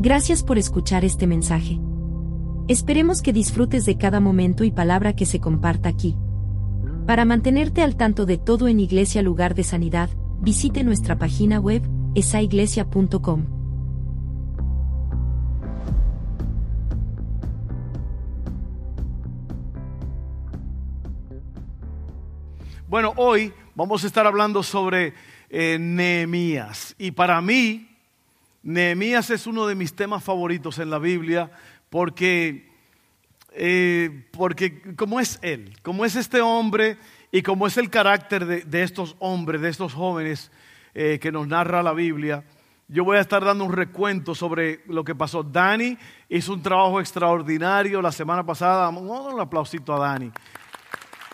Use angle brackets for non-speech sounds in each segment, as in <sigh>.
Gracias por escuchar este mensaje. Esperemos que disfrutes de cada momento y palabra que se comparta aquí. Para mantenerte al tanto de todo en Iglesia Lugar de Sanidad, visite nuestra página web, esaiglesia.com. Bueno, hoy vamos a estar hablando sobre eh, Nehemías. Y para mí, Nehemías es uno de mis temas favoritos en la Biblia porque, eh, porque como es él, como es este hombre y como es el carácter de, estos hombres, de estos jóvenes eh, que nos narra la Biblia, yo voy a estar dando un recuento sobre lo que pasó. Dani hizo un trabajo extraordinario la semana pasada. Un aplausito a Dani.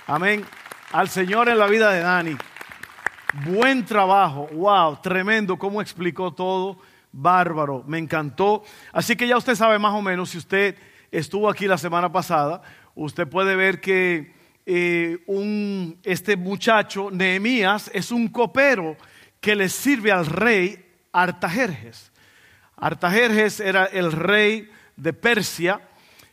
Amén. Al Señor en la vida de Dani. Buen trabajo. Wow, tremendo cómo explicó todo bárbaro, me encantó. Así que ya usted sabe más o menos, si usted estuvo aquí la semana pasada, usted puede ver que eh, un, este muchacho, Nehemías, es un copero que le sirve al rey Artajerjes. Artajerjes era el rey de Persia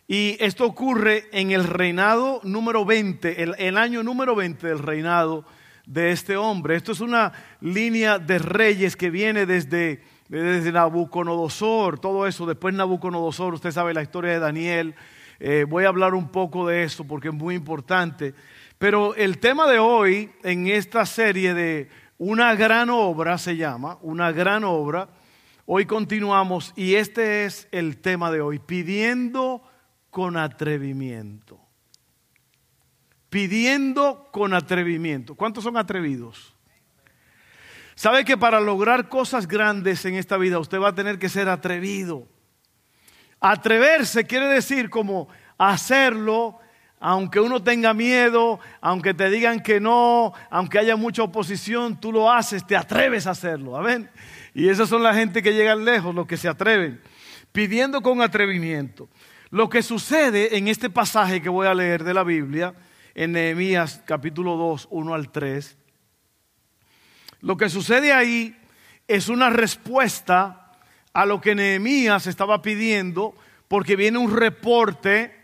y esto ocurre en el reinado número 20, el, el año número 20 del reinado de este hombre. Esto es una línea de reyes que viene desde desde Nabucodonosor, todo eso. Después Nabucodonosor, usted sabe la historia de Daniel. Eh, voy a hablar un poco de eso porque es muy importante. Pero el tema de hoy en esta serie de una gran obra se llama, una gran obra. Hoy continuamos y este es el tema de hoy, pidiendo con atrevimiento. Pidiendo con atrevimiento. ¿Cuántos son atrevidos? ¿Sabe que para lograr cosas grandes en esta vida usted va a tener que ser atrevido? Atreverse quiere decir como hacerlo, aunque uno tenga miedo, aunque te digan que no, aunque haya mucha oposición, tú lo haces, te atreves a hacerlo. Amén. Y esas son la gente que llegan lejos, los que se atreven, pidiendo con atrevimiento. Lo que sucede en este pasaje que voy a leer de la Biblia, en Nehemías capítulo 2, 1 al 3, lo que sucede ahí es una respuesta a lo que Nehemías estaba pidiendo, porque viene un reporte.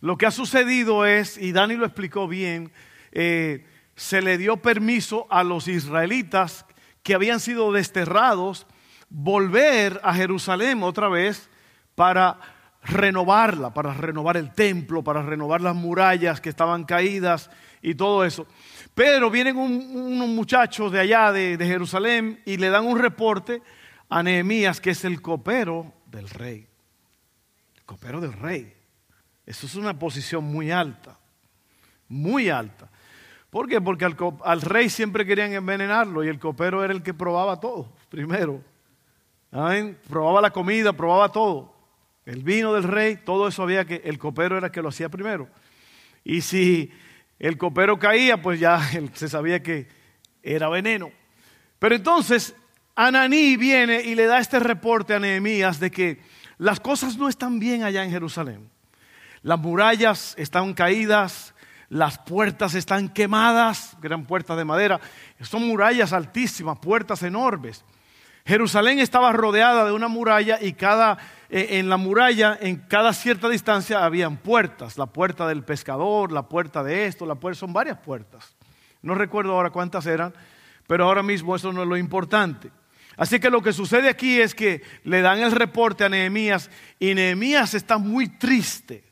Lo que ha sucedido es, y Dani lo explicó bien, eh, se le dio permiso a los israelitas que habían sido desterrados volver a Jerusalén otra vez para renovarla, para renovar el templo, para renovar las murallas que estaban caídas y todo eso. Pero vienen unos muchachos de allá, de, Jerusalén, y le dan un reporte a Nehemías, que es el copero del rey. El copero del rey. Eso es una posición muy alta, muy alta. ¿Por qué? Porque al, rey siempre querían envenenarlo y el copero era el que probaba todo primero. ¿Amén? Probaba la comida, probaba todo. El vino del rey, todo eso había que, el copero era el que lo hacía primero. Y si el copero caía, pues ya <laughs> se sabía que era veneno. Pero entonces Ananí viene y le da este reporte a Nehemías de que las cosas no están bien allá en Jerusalén. Las murallas están caídas, las puertas están quemadas, que eran puertas de madera. Son murallas altísimas, puertas enormes. Jerusalén estaba rodeada de una muralla y cada eh, en la muralla, en cada cierta distancia, habían puertas. La puerta del pescador, la puerta de esto, la puerta, son varias puertas. No recuerdo ahora cuántas eran, pero ahora mismo eso no es lo importante. Así que lo que sucede aquí es que le dan el reporte a Nehemías y Nehemías está muy triste,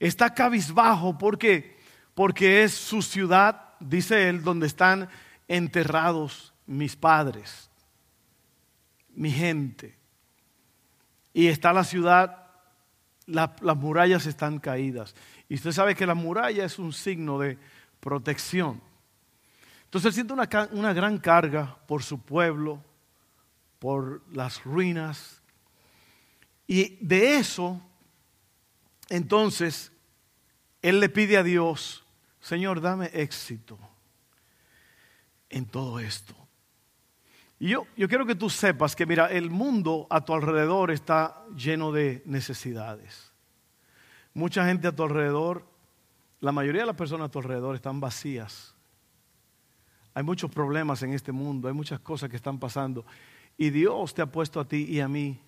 está cabizbajo porque porque es su ciudad, dice él, donde están enterrados mis padres, mi gente y está la ciudad, las murallas están caídas. Y usted sabe que la muralla es un signo de protección. Entonces él siente una, una gran carga por su pueblo, por las ruinas. Y de eso, entonces, él le pide a Dios, Señor, dame éxito en todo esto. Y yo, yo quiero que tú sepas que, mira, el mundo a tu alrededor está lleno de necesidades. Mucha gente a tu alrededor, la mayoría de las personas a tu alrededor están vacías. Hay muchos problemas en este mundo, hay muchas cosas que están pasando. Y Dios te ha puesto a ti y a mí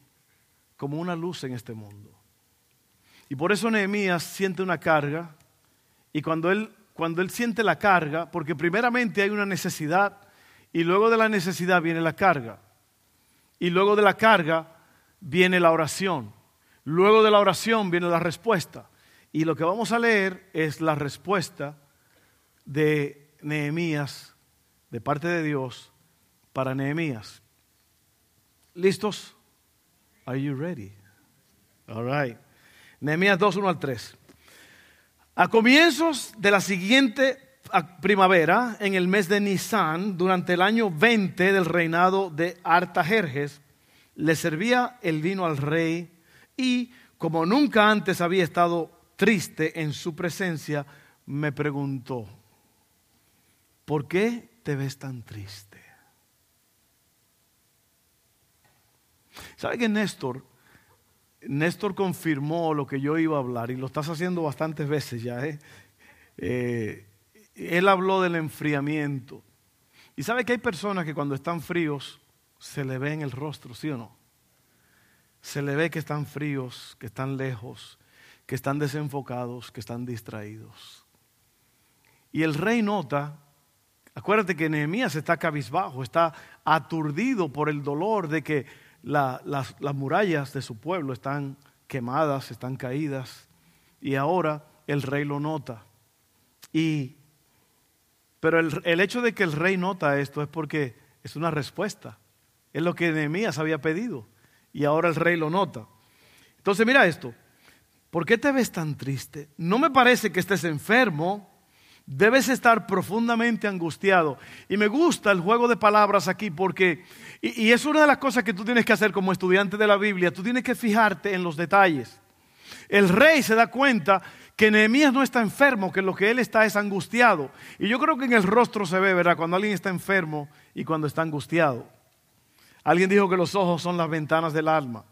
como una luz en este mundo. Y por eso Nehemías siente una carga y cuando él, cuando él siente la carga, porque primeramente hay una necesidad y luego de la necesidad viene la carga. Y luego de la carga viene la oración. Luego de la oración viene la respuesta. Y lo que vamos a leer es la respuesta de Nehemías, de parte de Dios, para Nehemías. ¿Listos? Are you ready? All right. Nehemías 2, 1 al 3. A comienzos de la siguiente primavera, en el mes de Nisan, durante el año 20 del reinado de Artajerjes, le servía el vino al rey y, como nunca antes había estado triste en su presencia, me preguntó, ¿por qué te ves tan triste? ¿Sabe que Néstor, Néstor confirmó lo que yo iba a hablar y lo estás haciendo bastantes veces ya, ¿eh? eh él habló del enfriamiento. Y sabe que hay personas que cuando están fríos se le ve en el rostro, ¿sí o no? Se le ve que están fríos, que están lejos, que están desenfocados, que están distraídos. Y el rey nota, acuérdate que Nehemías está cabizbajo, está aturdido por el dolor de que las, las murallas de su pueblo están quemadas, están caídas. Y ahora el rey lo nota. Y pero el, hecho de que el rey nota esto es porque es una respuesta. Es lo que Nehemías había pedido. Y ahora el rey lo nota. Entonces mira esto. ¿Por qué te ves tan triste? No me parece que estés enfermo. Debes estar profundamente angustiado. Y me gusta el juego de palabras aquí porque, y, es una de las cosas que tú tienes que hacer como estudiante de la Biblia, tú tienes que fijarte en los detalles. El rey se da cuenta que Nehemías no está enfermo, que lo que él está es angustiado. Y yo creo que en el rostro se ve, ¿verdad? Cuando alguien está enfermo y cuando está angustiado. Alguien dijo que los ojos son las ventanas del alma.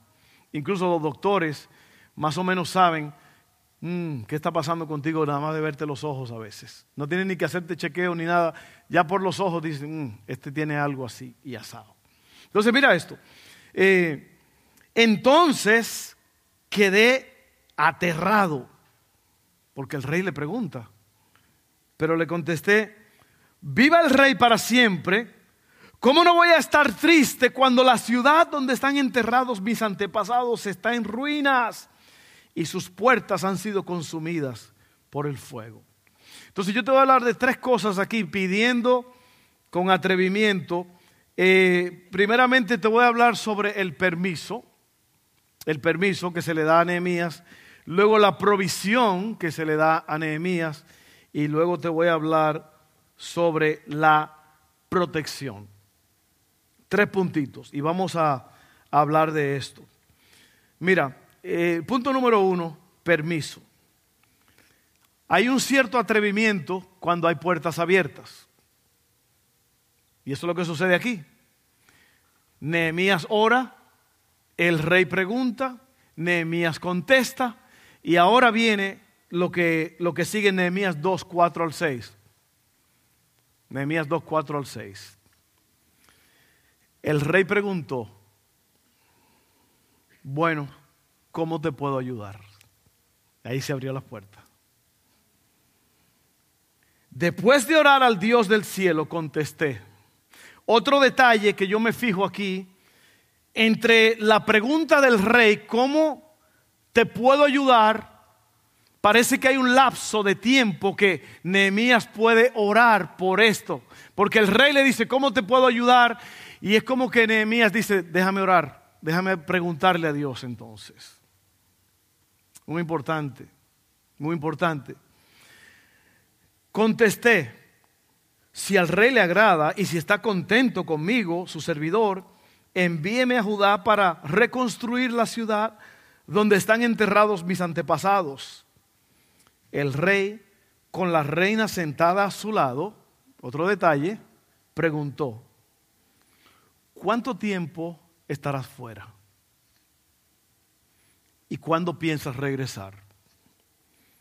Incluso los doctores más o menos saben mm, qué está pasando contigo nada más de verte los ojos a veces. No tienen ni que hacerte chequeo ni nada. Ya por los ojos dicen, mm, este tiene algo así y asado. Entonces mira esto. Eh, entonces quedé aterrado porque el rey le pregunta. Pero le contesté, viva el rey para siempre. ¿Cómo no voy a estar triste cuando la ciudad donde están enterrados mis antepasados está en ruinas y sus puertas han sido consumidas por el fuego? Entonces yo te voy a hablar de tres cosas aquí pidiendo con atrevimiento. Eh, primeramente te voy a hablar sobre el permiso, el permiso que se le da a Nehemías luego la provisión que se le da a Nehemías y luego te voy a hablar sobre la protección. Tres puntitos y vamos a, hablar de esto. Mira, eh, punto número uno, permiso. Hay un cierto atrevimiento cuando hay puertas abiertas. Y eso es lo que sucede aquí. Nehemías ora, el rey pregunta, Nehemías contesta, y ahora viene lo que, lo que sigue en Nehemías 2, 4 al 6. Nehemías 2, 4 al 6. El rey preguntó, bueno, ¿cómo te puedo ayudar? Ahí se abrió la puerta. Después de orar al Dios del cielo, contesté. Otro detalle que yo me fijo aquí, entre la pregunta del rey, ¿cómo te puedo ayudar. Parece que hay un lapso de tiempo que Nehemías puede orar por esto. Porque el rey le dice, ¿cómo te puedo ayudar? Y es como que Nehemías dice, déjame orar, déjame preguntarle a Dios entonces. Muy importante, muy importante. Contesté, si al rey le agrada y si está contento conmigo, su servidor, envíeme a Judá para reconstruir la ciudad donde están enterrados mis antepasados. El rey, con la reina sentada a su lado, otro detalle, preguntó, ¿cuánto tiempo estarás fuera? ¿Y cuándo piensas regresar?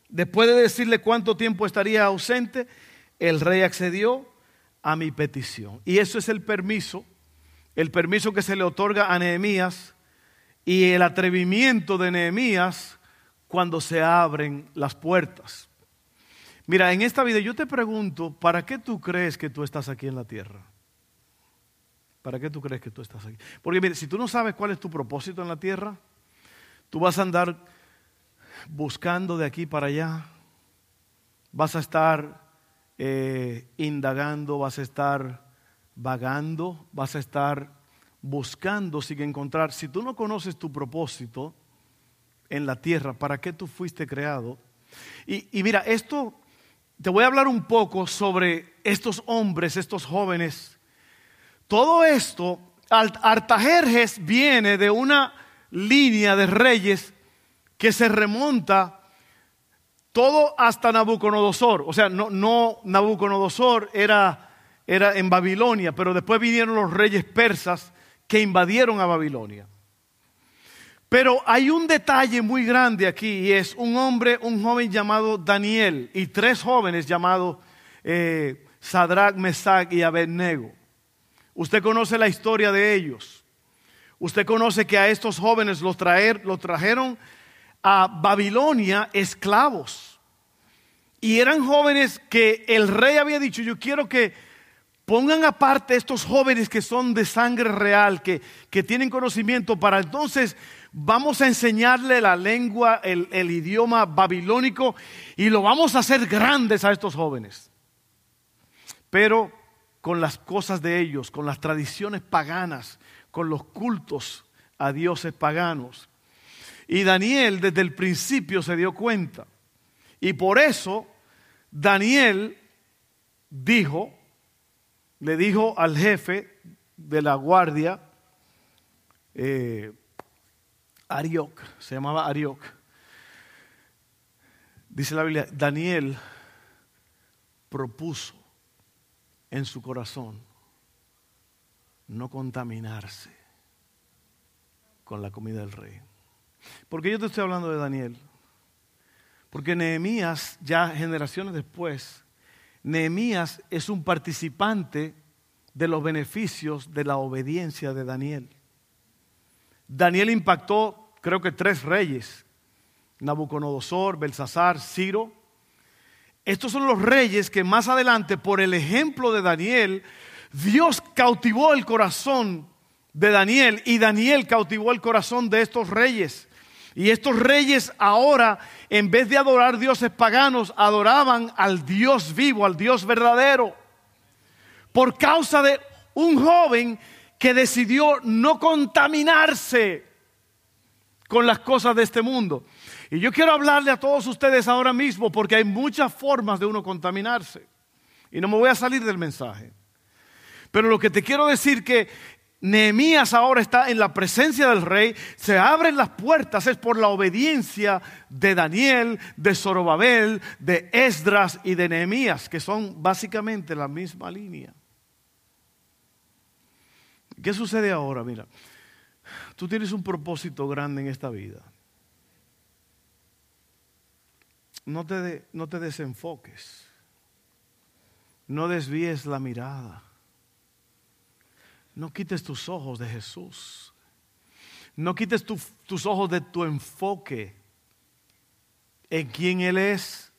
Después de decirle cuánto tiempo estaría ausente, el rey accedió a mi petición. Y eso es el permiso, el permiso que se le otorga a Nehemías y el atrevimiento de Nehemías cuando se abren las puertas. Mira, en esta vida yo te pregunto, ¿para qué tú crees que tú estás aquí en la tierra? ¿Para qué tú crees que tú estás aquí? Porque mire, si tú no sabes cuál es tu propósito en la tierra, tú vas a andar buscando de aquí para allá, vas a estar eh, indagando, vas a estar vagando, vas a estar buscando sin encontrar. Si tú no conoces tu propósito en la tierra, ¿para qué tú fuiste creado? Y, y mira, esto, te voy a hablar un poco sobre estos hombres, estos jóvenes. Todo esto, Artajerjes viene de una línea de reyes que se remonta todo hasta Nabucodonosor. O sea, no, no Nabucodonosor era, era en Babilonia, pero después vinieron los reyes persas que invadieron a Babilonia. Pero hay un detalle muy grande aquí y es un hombre, un joven llamado Daniel y tres jóvenes llamados eh, Sadrach, Mesach y Abednego. Usted conoce la historia de ellos. Usted conoce que a estos jóvenes los, traer, los trajeron a Babilonia esclavos. Y eran jóvenes que el rey había dicho, yo quiero que pongan aparte estos jóvenes que son de sangre real, que, que tienen conocimiento, para entonces vamos a enseñarle la lengua, el, el idioma babilónico, y lo vamos a hacer grandes a estos jóvenes. Pero con las cosas de ellos, con las tradiciones paganas, con los cultos a dioses paganos. Y Daniel desde el principio se dio cuenta. Y por eso Daniel dijo, le dijo al jefe de la guardia, eh, Arioc, se llamaba Arioc. Dice la Biblia, Daniel propuso en su corazón no contaminarse con la comida del rey. Porque yo te estoy hablando de Daniel? Porque Nehemías, ya generaciones después, Nehemías es un participante de los beneficios de la obediencia de Daniel. Daniel impactó, creo que tres reyes, Nabucodonosor, Belsasar, Ciro. Estos son los reyes que más adelante, por el ejemplo de Daniel, Dios cautivó el corazón de Daniel y Daniel cautivó el corazón de estos reyes. Y estos reyes ahora, en vez de adorar dioses paganos, adoraban al Dios vivo, al Dios verdadero. Por causa de un joven que decidió no contaminarse con las cosas de este mundo. Y yo quiero hablarle a todos ustedes ahora mismo porque hay muchas formas de uno contaminarse. Y no me voy a salir del mensaje. Pero lo que te quiero decir que Nehemías ahora está en la presencia del rey, se abren las puertas, es por la obediencia de Daniel, de Zorobabel, de Esdras y de Nehemías, que son básicamente la misma línea. ¿Qué sucede ahora? Mira, tú tienes un propósito grande en esta vida. No te, no te desenfoques, no desvíes la mirada. No quites tus ojos de Jesús. No quites tus ojos de tu enfoque en quién Él es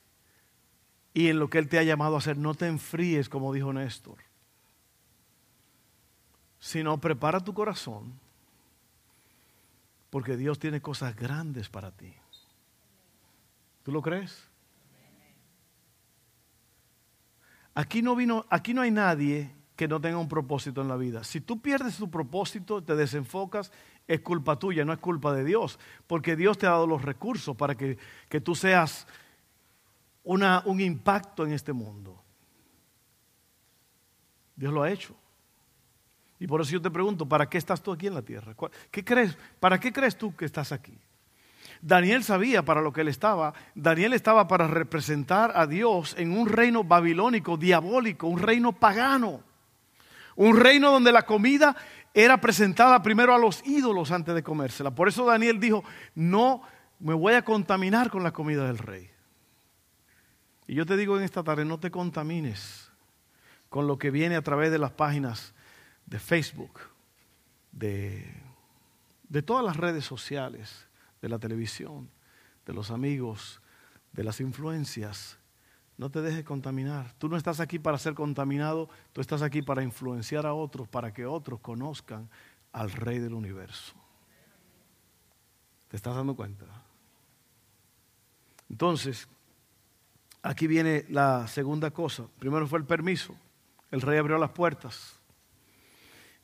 y en lo que Él te ha llamado a hacer. No te enfríes, como dijo Néstor, sino prepara tu corazón, porque Dios tiene cosas grandes para ti. ¿Tú lo crees? Aquí no vino, aquí no hay nadie que no tenga un propósito en la vida. Si tú pierdes tu propósito, te desenfocas, es culpa tuya, no es culpa de Dios, porque Dios te ha dado los recursos para que, que tú seas una, un impacto en este mundo. Dios lo ha hecho. Y por eso yo te pregunto, ¿para qué estás tú aquí en la tierra? ¿Qué crees? ¿Para qué crees tú que estás aquí? Daniel sabía para lo que él estaba. Daniel estaba para representar a Dios en un reino babilónico, diabólico, un reino pagano. Un reino donde la comida era presentada primero a los ídolos antes de comérsela. Por eso Daniel dijo, no me voy a contaminar con la comida del rey. Y yo te digo en esta tarde, no te contamines con lo que viene a través de las páginas de Facebook, de, de todas las redes sociales, de la televisión, de los amigos, de las influencias. No te dejes contaminar. Tú no estás aquí para ser contaminado, tú estás aquí para influenciar a otros, para que otros conozcan al Rey del universo. ¿Te estás dando cuenta? Entonces, aquí viene la segunda cosa. Primero fue el permiso. El rey abrió las puertas.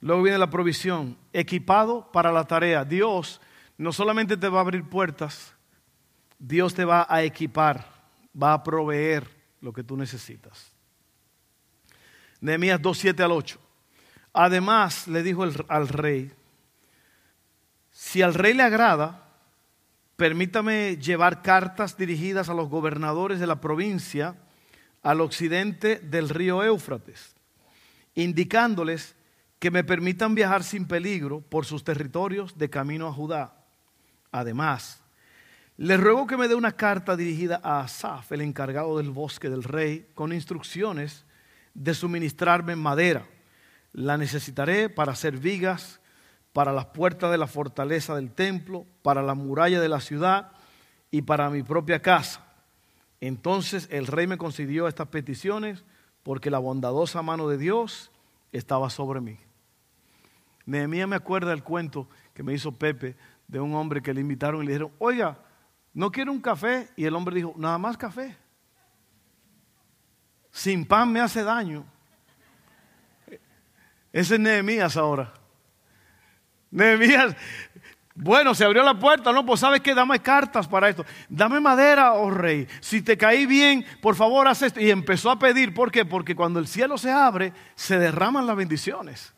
Luego viene la provisión. Equipado para la tarea. Dios no solamente te va a abrir puertas, Dios te va a equipar, va a proveer lo que tú necesitas. Nehemías 2, 7 al 8. Además, le dijo al rey, si al rey le agrada, permítame llevar cartas dirigidas a los gobernadores de la provincia al occidente del río Éufrates, indicándoles que me permitan viajar sin peligro por sus territorios de camino a Judá. Además, les ruego que me dé una carta dirigida a Asaf, el encargado del bosque del rey, con instrucciones de suministrarme madera. La necesitaré para hacer vigas, para las puertas de la fortaleza del templo, para la muralla de la ciudad y para mi propia casa. Entonces el rey me concedió estas peticiones porque la bondadosa mano de Dios estaba sobre mí. Nehemías me acuerda el cuento que me hizo Pepe de un hombre que le invitaron y le dijeron, oiga, ¿no quiere un café? Y el hombre dijo, nada más café. Sin pan me hace daño. Ese es Nehemías ahora. Nehemías, bueno, se abrió la puerta, no, pues sabes que dame cartas para esto. Dame madera, oh rey. Si te caí bien, por favor, haz esto. Y empezó a pedir, ¿por qué? Porque cuando el cielo se abre, se derraman las bendiciones.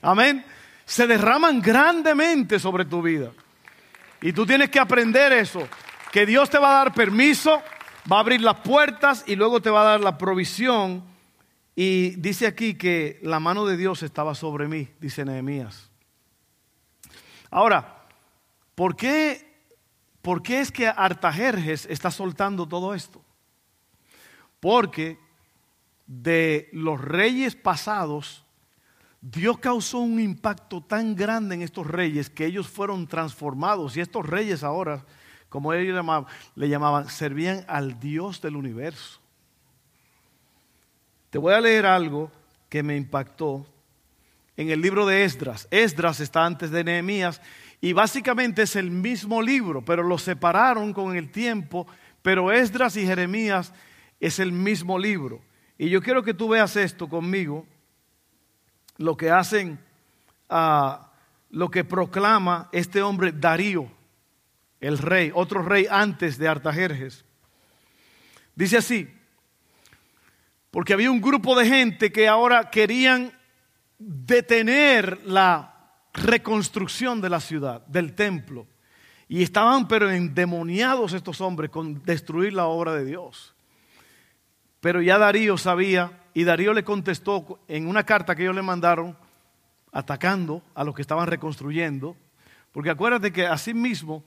Amén. Se derraman grandemente sobre tu vida. Y tú tienes que aprender eso, que Dios te va a dar permiso, va a abrir las puertas y luego te va a dar la provisión. Y dice aquí que la mano de Dios estaba sobre mí, dice Nehemías. Ahora, ¿por qué, ¿por qué es que Artajerjes está soltando todo esto? Porque de los reyes pasados, Dios causó un impacto tan grande en estos reyes que ellos fueron transformados y estos reyes ahora, como ellos le llamaban, servían al Dios del universo. Te voy a leer algo que me impactó en el libro de Esdras. Esdras está antes de Nehemías y básicamente es el mismo libro, pero lo separaron con el tiempo, pero Esdras y Jeremías es el mismo libro. Y yo quiero que tú veas esto conmigo, lo que hacen, uh, lo que proclama este hombre Darío, el rey, otro rey antes de Artajerjes. Dice así, porque había un grupo de gente que ahora querían detener la reconstrucción de la ciudad, del templo. Y estaban pero endemoniados estos hombres con destruir la obra de Dios. Pero ya Darío sabía y Darío le contestó en una carta que ellos le mandaron atacando a los que estaban reconstruyendo. Porque acuérdate que así mismo,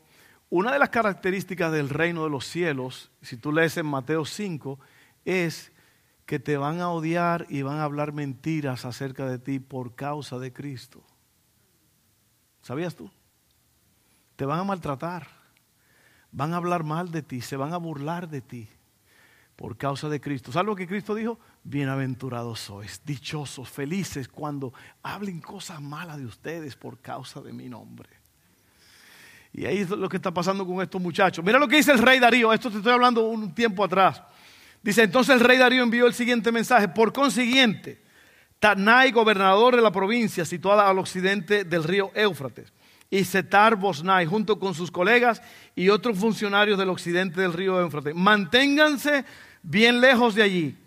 una de las características del reino de los cielos, si tú lees en Mateo 5, es que te van a odiar y van a hablar mentiras acerca de ti por causa de Cristo. ¿Sabías tú? Te van a maltratar, van a hablar mal de ti, se van a burlar de ti por causa de Cristo. ¿Sabes lo que Cristo dijo? Bienaventurados sois, dichosos, felices cuando hablen cosas malas de ustedes por causa de mi nombre. Y ahí es lo que está pasando con estos muchachos. Mira lo que dice el rey Darío, esto te estoy hablando un tiempo atrás. Dice, entonces el rey Darío envió el siguiente mensaje. Por consiguiente, Tanai, gobernador de la provincia situada al occidente del río Éufrates, y Setar Bosnai, junto con sus colegas y otros funcionarios del occidente del río Éufrates, manténganse bien lejos de allí.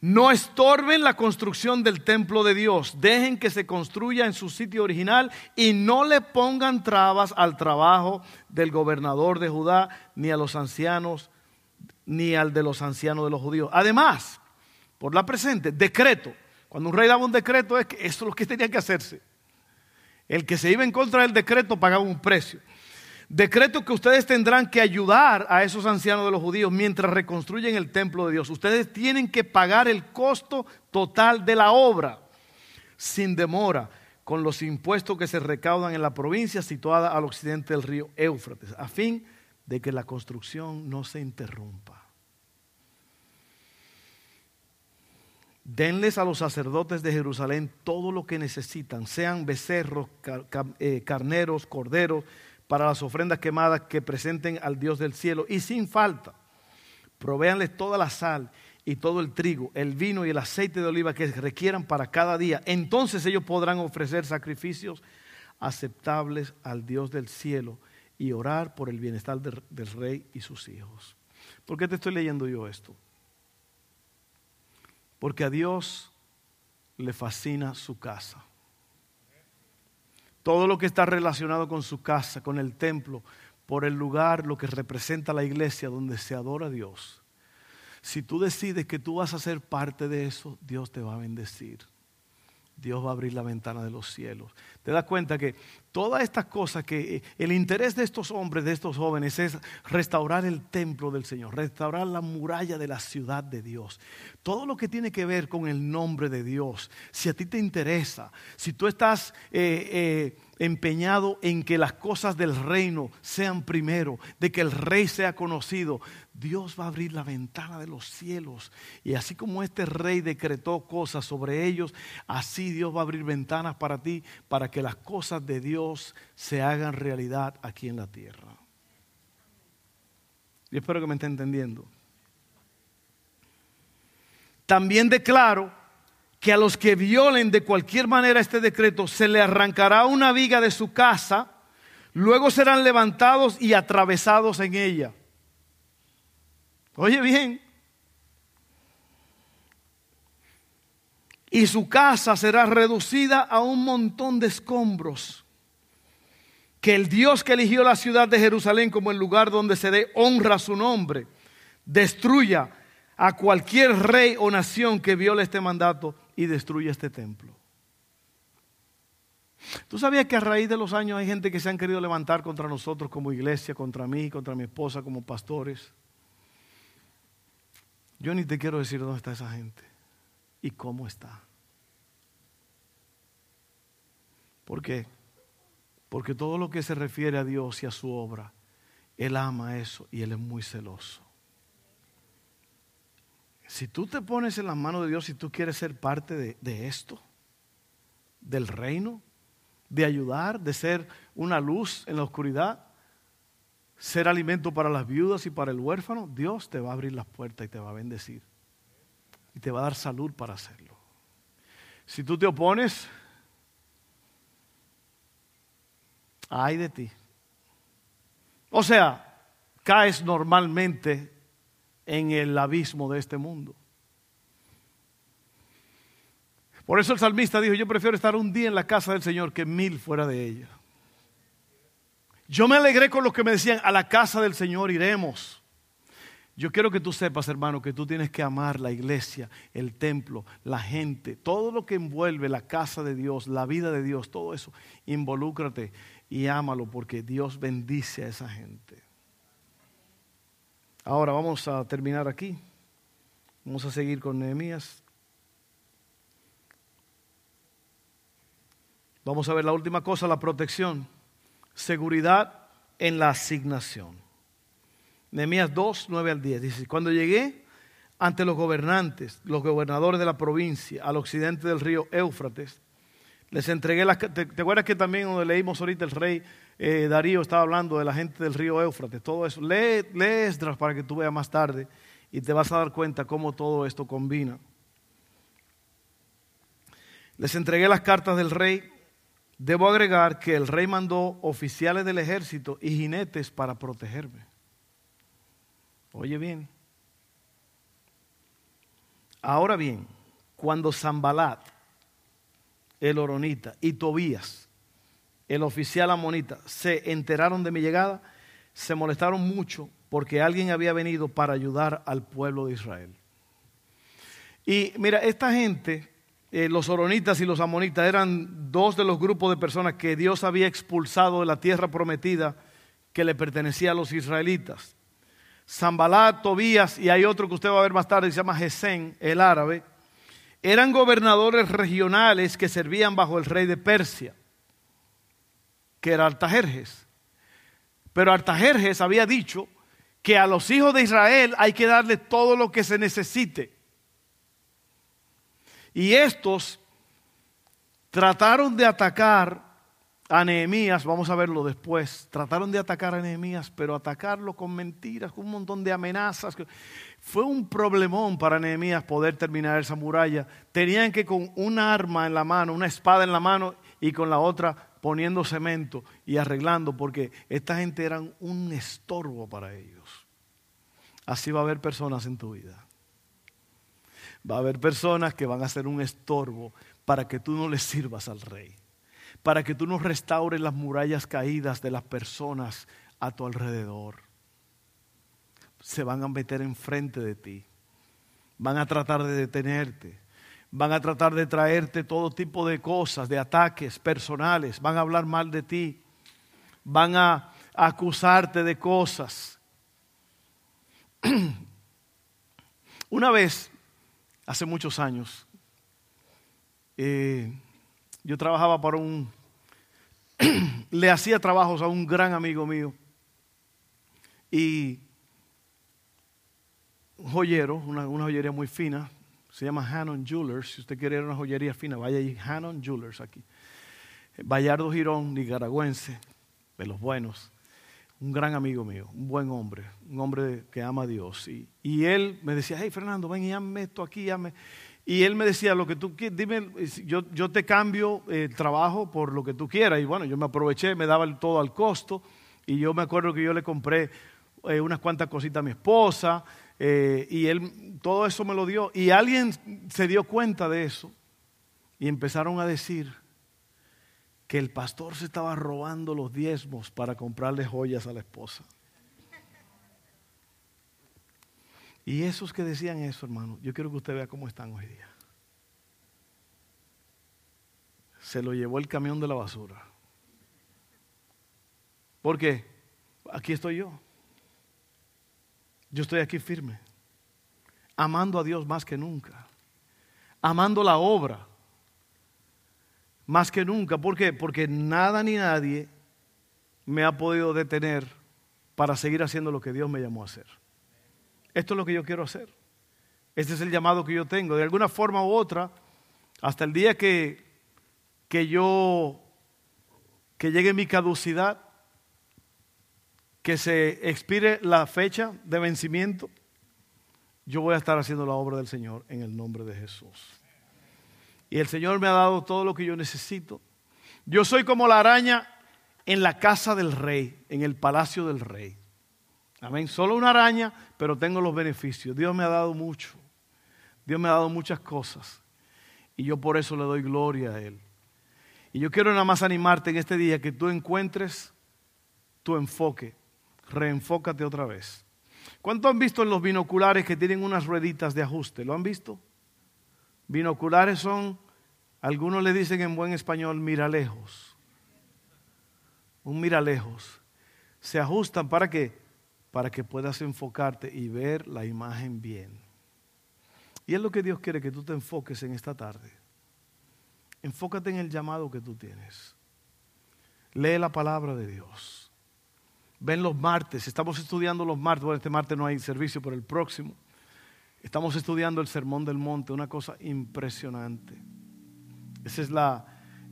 No estorben la construcción del templo de Dios. Dejen que se construya en su sitio original y no le pongan trabas al trabajo del gobernador de Judá ni a los ancianos ni al de los ancianos de los judíos. Además, por la presente, decreto. Cuando un rey daba un decreto es que eso es lo que tenía que hacerse. El que se iba en contra del decreto pagaba un precio. Decreto que ustedes tendrán que ayudar a esos ancianos de los judíos mientras reconstruyen el templo de Dios. Ustedes tienen que pagar el costo total de la obra sin demora con los impuestos que se recaudan en la provincia situada al occidente del río Éufrates, a fin de que la construcción no se interrumpa. Denles a los sacerdotes de Jerusalén todo lo que necesitan, sean becerros, eh, carneros, corderos, para las ofrendas quemadas que presenten al Dios del cielo, y sin falta. Provéanles toda la sal y todo el trigo, el vino y el aceite de oliva que requieran para cada día. Entonces ellos podrán ofrecer sacrificios aceptables al Dios del cielo y orar por el bienestar del, rey y sus hijos. ¿Por qué te estoy leyendo yo esto? Porque a Dios le fascina su casa. Todo lo que está relacionado con su casa, con el templo, por el lugar, lo que representa la iglesia donde se adora a Dios si tú decides que tú vas a ser parte de eso, Dios te va a bendecir. Dios va a abrir la ventana de los cielos. Te das cuenta que todas estas cosas, que eh, el interés de estos hombres, de estos jóvenes, es restaurar el templo del Señor, restaurar la muralla de la ciudad de Dios. Todo lo que tiene que ver con el nombre de Dios, si a ti te interesa, si tú estás... Eh, eh, empeñado en que las cosas del reino sean primero, de que el rey sea conocido, Dios va a abrir la ventana de los cielos. Y así como este rey decretó cosas sobre ellos, así Dios va a abrir ventanas para ti, para que las cosas de Dios se hagan realidad aquí en la tierra. Y espero que me esté entendiendo. También declaro que a los que violen de cualquier manera este decreto se le arrancará una viga de su casa, luego serán levantados y atravesados en ella. Oye bien, y su casa será reducida a un montón de escombros. Que el Dios que eligió la ciudad de Jerusalén como el lugar donde se dé honra a su nombre, destruya a cualquier rey o nación que viole este mandato y destruye este templo. ¿Tú sabías que a raíz de los años hay gente que se han querido levantar contra nosotros como iglesia, contra mí, contra mi esposa, como pastores? Yo ni te quiero decir dónde está esa gente y cómo está. ¿Por qué? Porque todo lo que se refiere a Dios y a su obra, Él ama eso y Él es muy celoso. Si tú te pones en las manos de Dios y tú quieres ser parte de, de esto, del reino, de ayudar, de ser una luz en la oscuridad, ser alimento para las viudas y para el huérfano, Dios te va a abrir las puertas y te va a bendecir. Y te va a dar salud para hacerlo. Si tú te opones, ay de ti. O sea, caes normalmente en el abismo de este mundo. Por eso el salmista dijo, yo prefiero estar un día en la casa del Señor que mil fuera de ella. Yo me alegré con los que me decían, a la casa del Señor iremos. Yo quiero que tú sepas, hermano, que tú tienes que amar la iglesia, el templo, la gente, todo lo que envuelve la casa de Dios, la vida de Dios, todo eso. Involúcrate y ámalo porque Dios bendice a esa gente. Ahora vamos a terminar aquí. Vamos a seguir con Nehemías. Vamos a ver la última cosa, la protección. Seguridad en la asignación. Nehemías 2, 9 al 10. Dice, cuando llegué ante los gobernantes, los gobernadores de la provincia, al occidente del río Éufrates, les entregué las... ¿Te, ¿Te, acuerdas que también donde leímos ahorita el rey eh, Darío estaba hablando de la gente del río Éufrates, todo eso. Lee, lee Esdras para que tú veas más tarde y te vas a dar cuenta cómo todo esto combina. Les entregué las cartas del rey. Debo agregar que el rey mandó oficiales del ejército y jinetes para protegerme. Oye bien. Ahora bien, cuando Zambalat, el Oronita y Tobías el oficial amonita, se enteraron de mi llegada, se molestaron mucho porque alguien había venido para ayudar al pueblo de Israel. Y mira, esta gente, eh, los oronitas y los amonitas, eran dos de los grupos de personas que Dios había expulsado de la tierra prometida que le pertenecía a los israelitas. Zambalat, Tobías y hay otro que usted va a ver más tarde, se llama Gesén, el árabe. eran gobernadores regionales que servían bajo el rey de Persia, que era Artajerjes. Pero Artajerjes había dicho que a los hijos de Israel hay que darle todo lo que se necesite. Y estos trataron de atacar a Nehemías, vamos a verlo después, trataron de atacar a Nehemías, pero atacarlo con mentiras, con un montón de amenazas. Fue un problemón para Nehemías poder terminar esa muralla. Tenían que con un arma en la mano, una espada en la mano y con la otra poniendo cemento y arreglando, porque esta gente eran un estorbo para ellos. Así va a haber personas en tu vida. Va a haber personas que van a ser un estorbo para que tú no les sirvas al rey para que tú no restaures las murallas caídas de las personas a tu alrededor. Se van a meter enfrente de ti, van a tratar de detenerte, van a tratar de traerte todo tipo de cosas, de ataques personales, van a hablar mal de ti, van a acusarte de cosas. <clears throat> Una vez, hace muchos años, eh, yo trabajaba para un, <clears throat> le hacía trabajos a un gran amigo mío y un joyero, una, joyería muy fina, se llama Hannon Jewelers. Si usted quiere una joyería fina, vaya ahí, Hannon Jewelers aquí. Bayardo Girón, nicaragüense, de los buenos, un gran amigo mío, un buen hombre, un hombre que ama a Dios. Y, él me decía, hey Fernando, ven y hazme esto aquí, hazme. Y él me decía, lo que tú dime, yo, yo te cambio el trabajo por lo que tú quieras. Y bueno, yo me aproveché, me daba todo al costo. Y yo me acuerdo que yo le compré eh, unas cuantas cositas a mi esposa. Eh, y él todo eso me lo dio. Y alguien se dio cuenta de eso. Y empezaron a decir que el pastor se estaba robando los diezmos para comprarle joyas a la esposa. Y esos que decían eso, hermano, yo quiero que usted vea cómo están hoy día. Se lo llevó el camión de la basura. ¿Por qué? Aquí estoy yo. Yo estoy aquí firme. Amando a Dios más que nunca. Amando la obra más que nunca. ¿Por qué? Porque nada ni nadie me ha podido detener para seguir haciendo lo que Dios me llamó a hacer. Esto es lo que yo quiero hacer. Este es el llamado que yo tengo. De alguna forma u otra, hasta el día que, que yo, que llegue mi caducidad, que se expire la fecha de vencimiento, yo voy a estar haciendo la obra del Señor en el nombre de Jesús. Y el Señor me ha dado todo lo que yo necesito. Yo soy como la araña en la casa del rey, en el palacio del rey. Amén. Solo una araña, pero tengo los beneficios. Dios me ha dado mucho. Dios me ha dado muchas cosas. Y yo por eso le doy gloria a Él. Y yo quiero nada más animarte en este día que tú encuentres tu enfoque. Reenfócate otra vez. ¿Cuánto han visto en los binoculares que tienen unas rueditas de ajuste? ¿Lo han visto? Binoculares son, algunos le dicen en buen español, miralejos. Un miralejos. Se ajustan para que para que puedas enfocarte y ver la imagen bien. Y es lo que Dios quiere que tú te enfoques en esta tarde. Enfócate en el llamado que tú tienes. Lee la palabra de Dios. Ven los martes. Estamos estudiando los martes. Bueno, este martes no hay servicio, pero el próximo. Estamos estudiando el Sermón del Monte, una cosa impresionante. Ese es, la,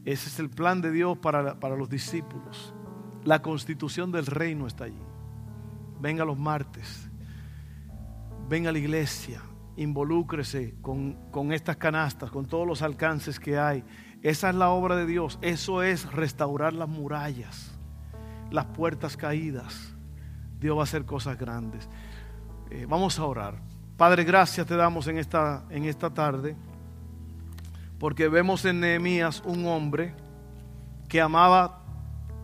ese es el plan de Dios para, los discípulos. La constitución del reino está allí venga los martes, venga a la iglesia, involúcrese con, con estas canastas, con todos los alcances que hay. Esa es la obra de Dios, eso es restaurar las murallas, las puertas caídas. Dios va a hacer cosas grandes. Eh, vamos a orar. Padre, gracias te damos en esta, en esta tarde, porque vemos en Nehemías un hombre que amaba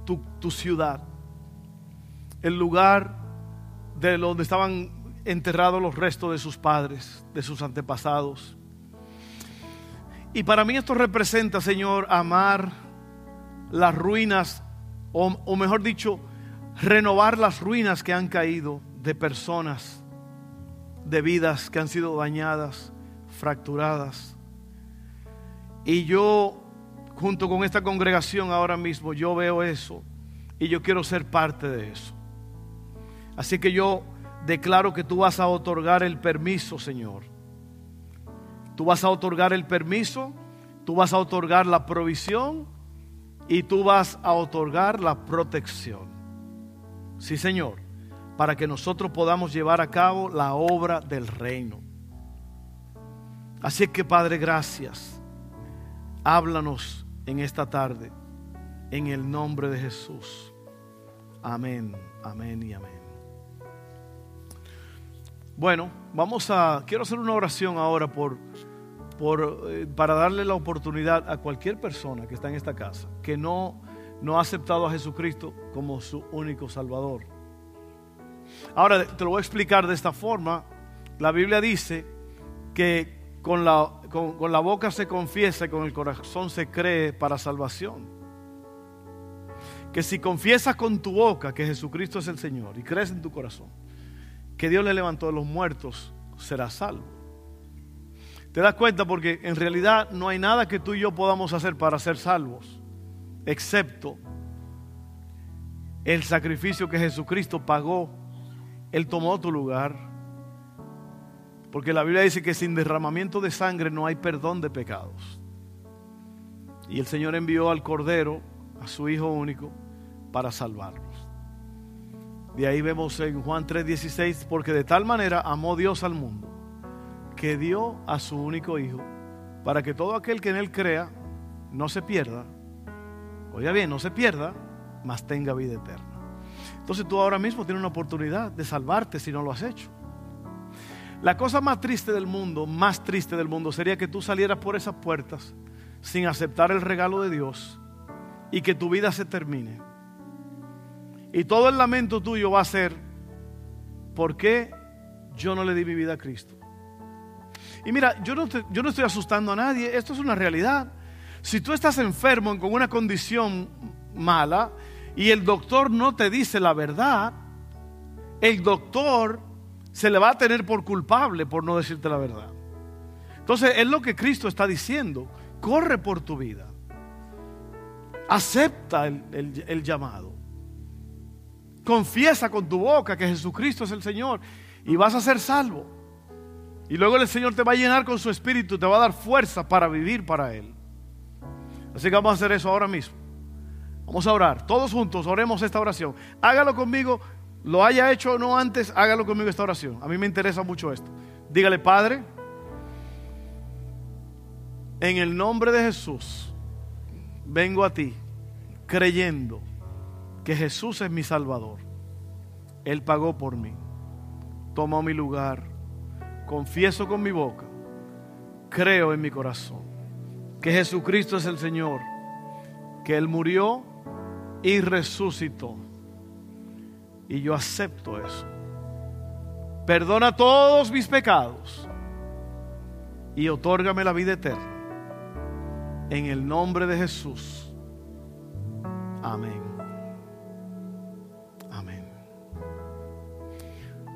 tu, tu ciudad, el lugar de donde estaban enterrados los restos de sus padres, de sus antepasados. Y para mí esto representa, Señor, amar las ruinas, o, mejor dicho, renovar las ruinas que han caído de personas, de vidas que han sido dañadas, fracturadas, Y yo, junto con esta congregación ahora mismo, yo veo eso y yo quiero ser parte de eso. Así que yo declaro que tú vas a otorgar el permiso, Señor. Tú vas a otorgar el permiso, tú vas a otorgar la provisión y tú vas a otorgar la protección. Sí, Señor, para que nosotros podamos llevar a cabo la obra del reino. Así que, Padre, gracias. Háblanos en esta tarde, en el nombre de Jesús. Amén, amén y amén. Bueno, vamos a, quiero hacer una oración ahora por, por, eh, para darle la oportunidad a cualquier persona que está en esta casa que no, no ha aceptado a Jesucristo como su único Salvador. Ahora te lo voy a explicar de esta forma. La Biblia dice que con la, con la boca se confiesa y con el corazón se cree para salvación. Que si confiesas con tu boca que Jesucristo es el Señor y crees en tu corazón, que Dios le levantó de los muertos, será salvo. ¿Te das cuenta? Porque en realidad no hay nada que tú y yo podamos hacer para ser salvos, excepto el sacrificio que Jesucristo pagó. Él tomó tu lugar. Porque la Biblia dice que sin derramamiento de sangre no hay perdón de pecados. Y el Señor envió al Cordero, a su Hijo único, para salvarlo. De ahí vemos en Juan 3:16, porque de tal manera amó Dios al mundo, que dio a su único Hijo, para que todo aquel que en Él crea no se pierda, oiga bien, no se pierda, mas tenga vida eterna. Entonces tú ahora mismo tienes una oportunidad de salvarte si no lo has hecho. La cosa más triste del mundo, más triste del mundo, sería que tú salieras por esas puertas sin aceptar el regalo de Dios y que tu vida se termine. Y todo el lamento tuyo va a ser, ¿por qué yo no le di mi vida a Cristo? Y mira, yo no, estoy asustando a nadie, esto es una realidad. Si tú estás enfermo con una condición mala y el doctor no te dice la verdad, el doctor se le va a tener por culpable por no decirte la verdad. Entonces es lo que Cristo está diciendo. Corre por tu vida. Acepta el llamado. Confiesa con tu boca que Jesucristo es el Señor y vas a ser salvo. Y luego el Señor te va a llenar con su espíritu, te va a dar fuerza para vivir para Él. Así que vamos a hacer eso ahora mismo. Vamos a orar. Todos juntos oremos esta oración. Hágalo conmigo, lo haya hecho o no antes, hágalo conmigo esta oración. A mí me interesa mucho esto. Dígale, Padre, en el nombre de Jesús, vengo a ti creyendo que Jesús es mi Salvador. Él pagó por mí, tomó mi lugar, confieso con mi boca, creo en mi corazón que Jesucristo es el Señor, que Él murió y resucitó. Y yo acepto eso. Perdona todos mis pecados y otórgame la vida eterna. En el nombre de Jesús. Amén.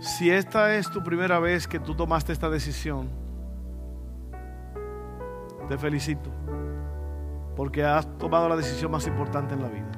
Si esta es tu primera vez que tú tomaste esta decisión, te felicito, porque has tomado la decisión más importante en la vida.